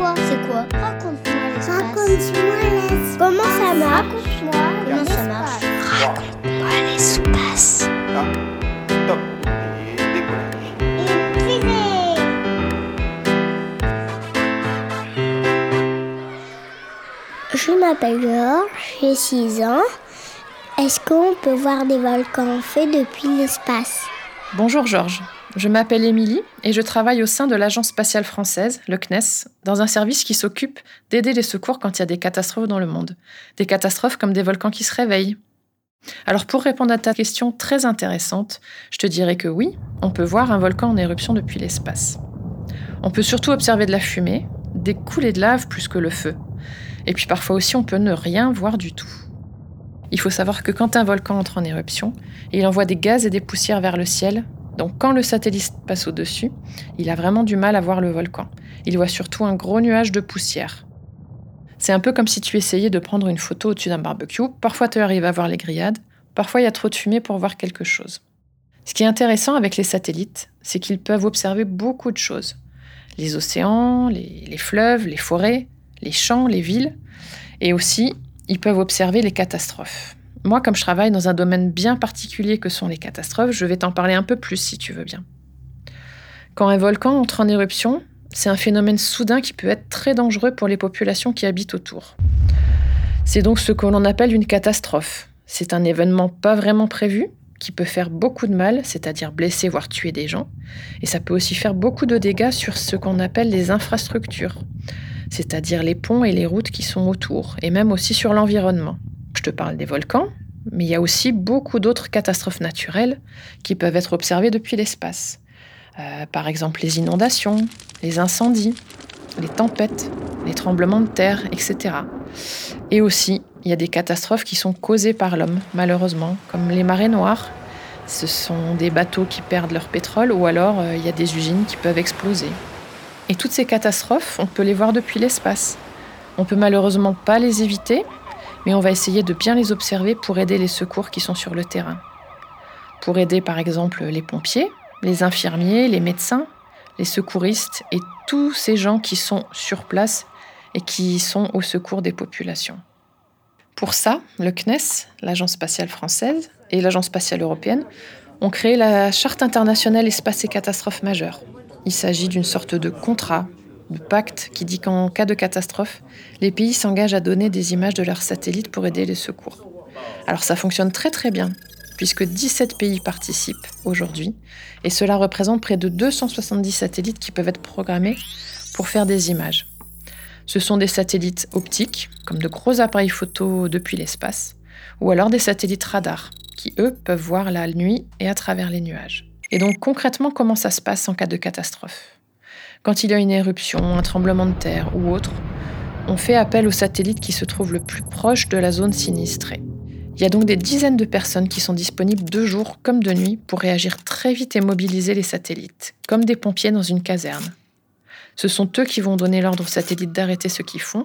quoi C'est quoi Raconte-moi l'espace. Raconte-moi l'espace. Comment ça marche Raconte-moi Comment ça l'espace. marche Raconte-moi l'espace. Top. Je m'appelle Georges, j'ai 6 ans. Est-ce qu'on peut voir des volcans en feu depuis l'espace? Bonjour Georges, je m'appelle Émilie et je travaille au sein de l'Agence spatiale française, le CNES, dans un service qui s'occupe d'aider les secours quand il y a des catastrophes dans le monde. Des catastrophes comme des volcans qui se réveillent. Alors pour répondre à ta question très intéressante, je te dirais que oui, on peut voir un volcan en éruption depuis l'espace. On peut surtout observer de la fumée, des coulées de lave plus que le feu. Et puis parfois aussi on peut ne rien voir du tout. Il faut savoir que quand un volcan entre en éruption, il envoie des gaz et des poussières vers le ciel. Donc quand le satellite passe au-dessus, il a vraiment du mal à voir le volcan. Il voit surtout un gros nuage de poussière. C'est un peu comme si tu essayais de prendre une photo au-dessus d'un barbecue. Parfois tu arrives à voir les grillades, parfois il y a trop de fumée pour voir quelque chose. Ce qui est intéressant avec les satellites, c'est qu'ils peuvent observer beaucoup de choses. Les océans, les, les fleuves, les forêts, les champs, les villes, et aussi ils peuvent observer les catastrophes. Moi, comme je travaille dans un domaine bien particulier que sont les catastrophes, je vais t'en parler un peu plus si tu veux bien. Quand un volcan entre en éruption, c'est un phénomène soudain qui peut être très dangereux pour les populations qui habitent autour. C'est donc ce que l'on appelle une catastrophe. C'est un événement pas vraiment prévu qui peut faire beaucoup de mal, c'est-à-dire blesser voire tuer des gens, et ça peut aussi faire beaucoup de dégâts sur ce qu'on appelle les infrastructures, c'est-à-dire les ponts et les routes qui sont autour, et même aussi sur l'environnement. Je te parle des volcans, mais il y a aussi beaucoup d'autres catastrophes naturelles qui peuvent être observées depuis l'espace. Euh, par exemple les inondations, les incendies, les tempêtes, les tremblements de terre, etc. Et aussi, il y a des catastrophes qui sont causées par l'homme, malheureusement, comme les marées noires. Ce sont des bateaux qui perdent leur pétrole ou alors euh, il y a des usines qui peuvent exploser. Et toutes ces catastrophes, on peut les voir depuis l'espace. On peut malheureusement pas les éviter, mais on va essayer de bien les observer pour aider les secours qui sont sur le terrain. Pour aider par exemple les pompiers, les infirmiers, les médecins, les secouristes et tous ces gens qui sont sur place et qui sont au secours des populations. Pour ça, le CNES, l'Agence spatiale française et l'Agence spatiale européenne ont créé la Charte internationale espace et catastrophes majeures. Il s'agit d'une sorte de contrat, de pacte qui dit qu'en cas de catastrophe, les pays s'engagent à donner des images de leurs satellites pour aider les secours. Alors ça fonctionne très très bien, puisque 17 pays participent aujourd'hui, et cela représente près de 270 satellites qui peuvent être programmés pour faire des images. Ce sont des satellites optiques, comme de gros appareils photo depuis l'espace, ou alors des satellites radars, qui eux peuvent voir la nuit et à travers les nuages. Et donc concrètement, comment ça se passe en cas de catastrophe? Quand il y a une éruption, un tremblement de terre ou autre, on fait appel aux satellites qui se trouvent le plus proche de la zone sinistrée. Il y a donc des dizaines de personnes qui sont disponibles de jour comme de nuit pour réagir très vite et mobiliser les satellites, comme des pompiers dans une caserne. Ce sont eux qui vont donner l'ordre aux satellites d'arrêter ce qu'ils font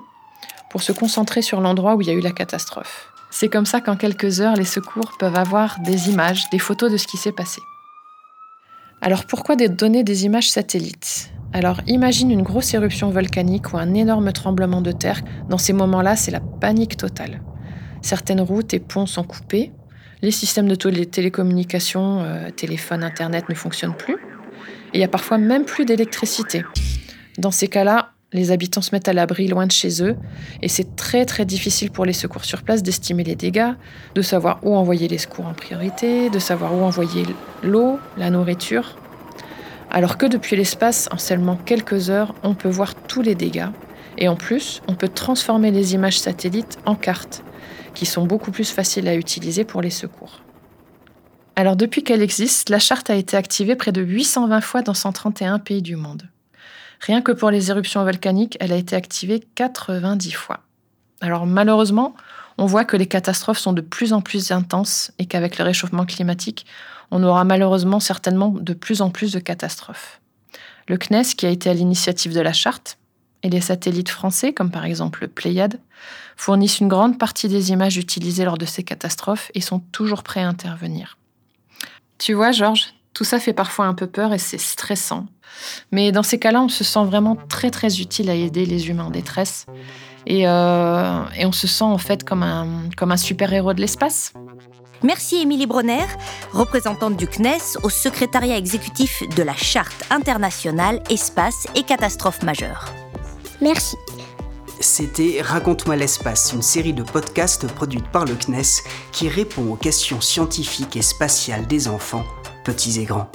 pour se concentrer sur l'endroit où il y a eu la catastrophe. C'est comme ça qu'en quelques heures, les secours peuvent avoir des images, des photos de ce qui s'est passé. Alors pourquoi donner des images satellites? Alors imagine une grosse éruption volcanique ou un énorme tremblement de terre. Dans ces moments-là, c'est la panique totale. Certaines routes et ponts sont coupés. Les systèmes de télécommunications, euh, téléphone, internet ne fonctionnent plus. Il y a parfois même plus d'électricité. Dans ces cas-là, les habitants se mettent à l'abri loin de chez eux et c'est très très difficile pour les secours sur place d'estimer les dégâts, de savoir où envoyer les secours en priorité, de savoir où envoyer l'eau, la nourriture. Alors que depuis l'espace, en seulement quelques heures, on peut voir tous les dégâts et en plus, on peut transformer les images satellites en cartes qui sont beaucoup plus faciles à utiliser pour les secours. Alors depuis qu'elle existe, la charte a été activée près de 820 fois dans 131 pays du monde. Rien que pour les éruptions volcaniques, elle a été activée 90 fois. Alors malheureusement, on voit que les catastrophes sont de plus en plus intenses et qu'avec le réchauffement climatique, on aura malheureusement certainement de plus en plus de catastrophes. Le CNES, qui a été à l'initiative de la charte, et les satellites français, comme par exemple le Pléiade, fournissent une grande partie des images utilisées lors de ces catastrophes et sont toujours prêts à intervenir. Tu vois, Georges, tout ça fait parfois un peu peur et c'est stressant. Mais dans ces cas-là, on se sent vraiment très très utile à aider les humains en détresse. Et, euh, et on se sent en fait comme un, comme un super-héros de l'espace. Merci Émilie Bronner, représentante du CNES au secrétariat exécutif de la Charte internationale Espace et catastrophes majeures. Merci. C'était Raconte-moi l'espace, une série de podcasts produite par le CNES qui répond aux questions scientifiques et spatiales des enfants, petits et grands.